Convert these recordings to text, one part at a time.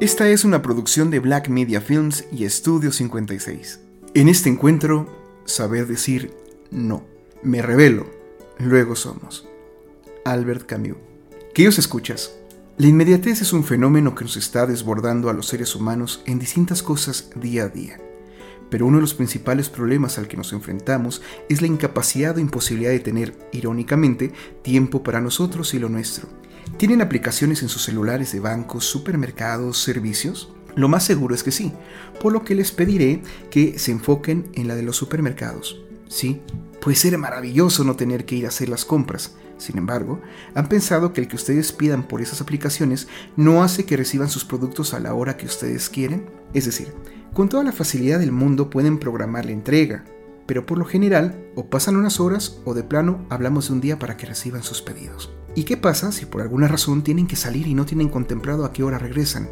Esta es una producción de Black Media Films y Estudio 56. En este encuentro, saber decir no. Me revelo, luego somos. Albert Camus. os escuchas, la inmediatez es un fenómeno que nos está desbordando a los seres humanos en distintas cosas día a día. Pero uno de los principales problemas al que nos enfrentamos es la incapacidad o imposibilidad de tener, irónicamente, tiempo para nosotros y lo nuestro. ¿Tienen aplicaciones en sus celulares de bancos, supermercados, servicios? Lo más seguro es que sí, por lo que les pediré que se enfoquen en la de los supermercados. Sí, puede ser maravilloso no tener que ir a hacer las compras. Sin embargo, han pensado que el que ustedes pidan por esas aplicaciones no hace que reciban sus productos a la hora que ustedes quieren. Es decir, con toda la facilidad del mundo pueden programar la entrega, pero por lo general o pasan unas horas o de plano hablamos de un día para que reciban sus pedidos. ¿Y qué pasa si por alguna razón tienen que salir y no tienen contemplado a qué hora regresan?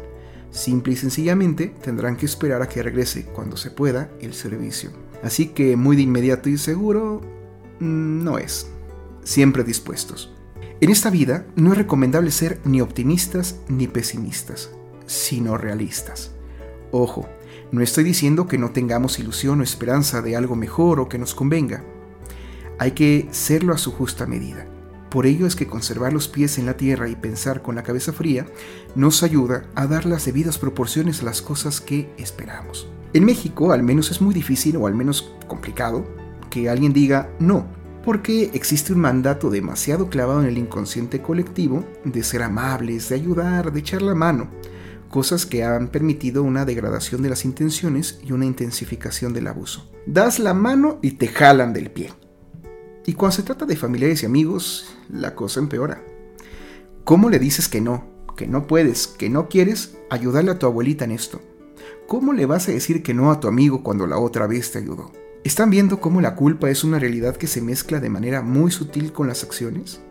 Simple y sencillamente tendrán que esperar a que regrese cuando se pueda el servicio. Así que muy de inmediato y seguro mm, no es. Siempre dispuestos. En esta vida no es recomendable ser ni optimistas ni pesimistas, sino realistas. Ojo, no estoy diciendo que no tengamos ilusión o esperanza de algo mejor o que nos convenga. Hay que serlo a su justa medida. Por ello es que conservar los pies en la tierra y pensar con la cabeza fría nos ayuda a dar las debidas proporciones a las cosas que esperamos. En México al menos es muy difícil o al menos complicado que alguien diga no, porque existe un mandato demasiado clavado en el inconsciente colectivo de ser amables, de ayudar, de echar la mano, cosas que han permitido una degradación de las intenciones y una intensificación del abuso. Das la mano y te jalan del pie. Y cuando se trata de familiares y amigos, la cosa empeora. ¿Cómo le dices que no, que no puedes, que no quieres ayudarle a tu abuelita en esto? ¿Cómo le vas a decir que no a tu amigo cuando la otra vez te ayudó? ¿Están viendo cómo la culpa es una realidad que se mezcla de manera muy sutil con las acciones?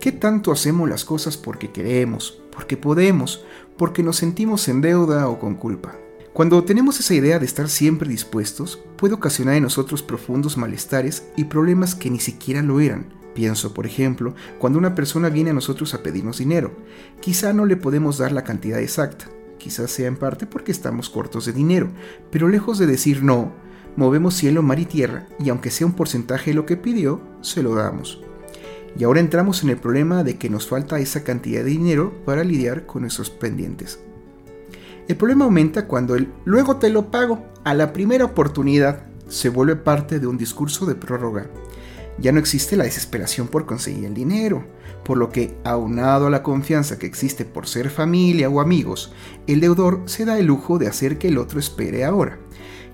¿Qué tanto hacemos las cosas porque queremos, porque podemos, porque nos sentimos en deuda o con culpa. Cuando tenemos esa idea de estar siempre dispuestos, puede ocasionar en nosotros profundos malestares y problemas que ni siquiera lo eran. Pienso, por ejemplo, cuando una persona viene a nosotros a pedirnos dinero. Quizá no le podemos dar la cantidad exacta, quizás sea en parte porque estamos cortos de dinero, pero lejos de decir no, movemos cielo, mar y tierra y aunque sea un porcentaje de lo que pidió, se lo damos. Y ahora entramos en el problema de que nos falta esa cantidad de dinero para lidiar con nuestros pendientes. El problema aumenta cuando el luego te lo pago a la primera oportunidad se vuelve parte de un discurso de prórroga. Ya no existe la desesperación por conseguir el dinero, por lo que, aunado a la confianza que existe por ser familia o amigos, el deudor se da el lujo de hacer que el otro espere ahora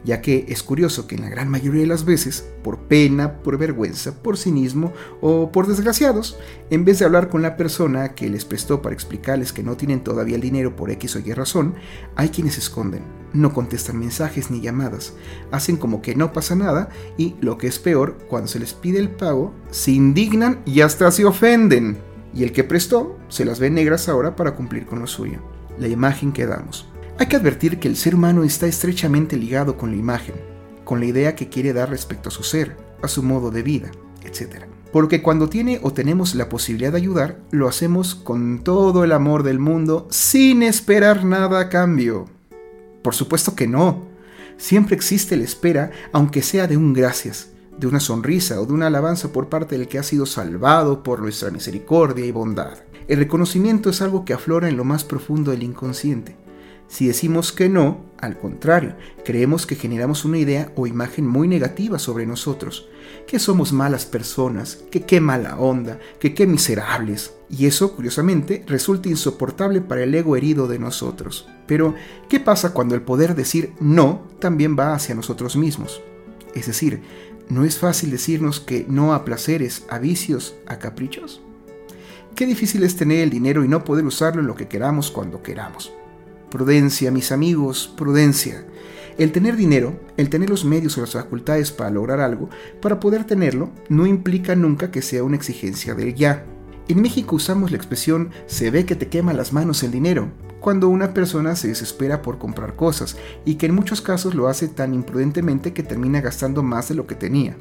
ya que es curioso que en la gran mayoría de las veces, por pena, por vergüenza, por cinismo o por desgraciados, en vez de hablar con la persona que les prestó para explicarles que no tienen todavía el dinero por X o Y razón, hay quienes se esconden, no contestan mensajes ni llamadas, hacen como que no pasa nada y, lo que es peor, cuando se les pide el pago, se indignan y hasta se ofenden. Y el que prestó se las ve negras ahora para cumplir con lo suyo. La imagen que damos. Hay que advertir que el ser humano está estrechamente ligado con la imagen, con la idea que quiere dar respecto a su ser, a su modo de vida, etc. Porque cuando tiene o tenemos la posibilidad de ayudar, lo hacemos con todo el amor del mundo, sin esperar nada a cambio. Por supuesto que no. Siempre existe la espera, aunque sea de un gracias, de una sonrisa o de una alabanza por parte del que ha sido salvado por nuestra misericordia y bondad. El reconocimiento es algo que aflora en lo más profundo del inconsciente si decimos que no, al contrario, creemos que generamos una idea o imagen muy negativa sobre nosotros, que somos malas personas, que qué mala onda, que qué miserables. Y eso, curiosamente, resulta insoportable para el ego herido de nosotros. Pero, ¿qué pasa cuando el poder decir no también va hacia nosotros mismos? Es decir, ¿no es fácil decirnos que no a placeres, a vicios, a caprichos? Qué difícil es tener el dinero y no poder usarlo en lo que queramos cuando queramos. Prudencia, mis amigos, prudencia. El tener dinero, el tener los medios o las facultades para lograr algo, para poder tenerlo, no implica nunca que sea una exigencia del ya. En México usamos la expresión se ve que te quema las manos el dinero, cuando una persona se desespera por comprar cosas y que en muchos casos lo hace tan imprudentemente que termina gastando más de lo que tenía.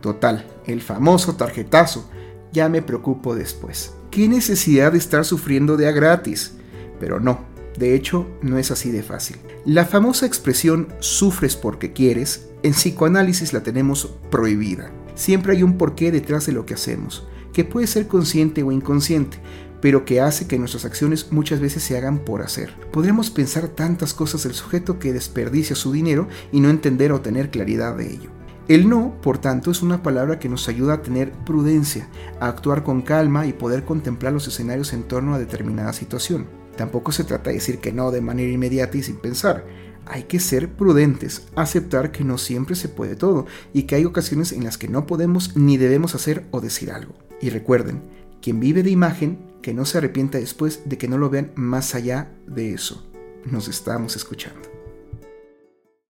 Total, el famoso tarjetazo, ya me preocupo después. ¿Qué necesidad de estar sufriendo de a gratis? Pero no, De hecho, no es así de fácil. La famosa expresión sufres porque quieres, en psicoanálisis la tenemos prohibida. Siempre hay un porqué detrás de lo que hacemos, que puede ser consciente o inconsciente, pero que hace que nuestras acciones muchas veces se hagan por hacer. Podríamos pensar tantas cosas del sujeto que desperdicia su dinero y no entender o tener claridad de ello. El no, por tanto, es una palabra que nos ayuda a tener prudencia, a actuar con calma y poder contemplar los escenarios en torno a determinada situación. Tampoco se trata de decir que no de manera inmediata y sin pensar. Hay que ser prudentes, aceptar que no siempre se puede todo y que hay ocasiones en las que no podemos ni debemos hacer o decir algo. Y recuerden, quien vive de imagen, que no se arrepienta después de que no lo vean más allá de eso. Nos estamos escuchando.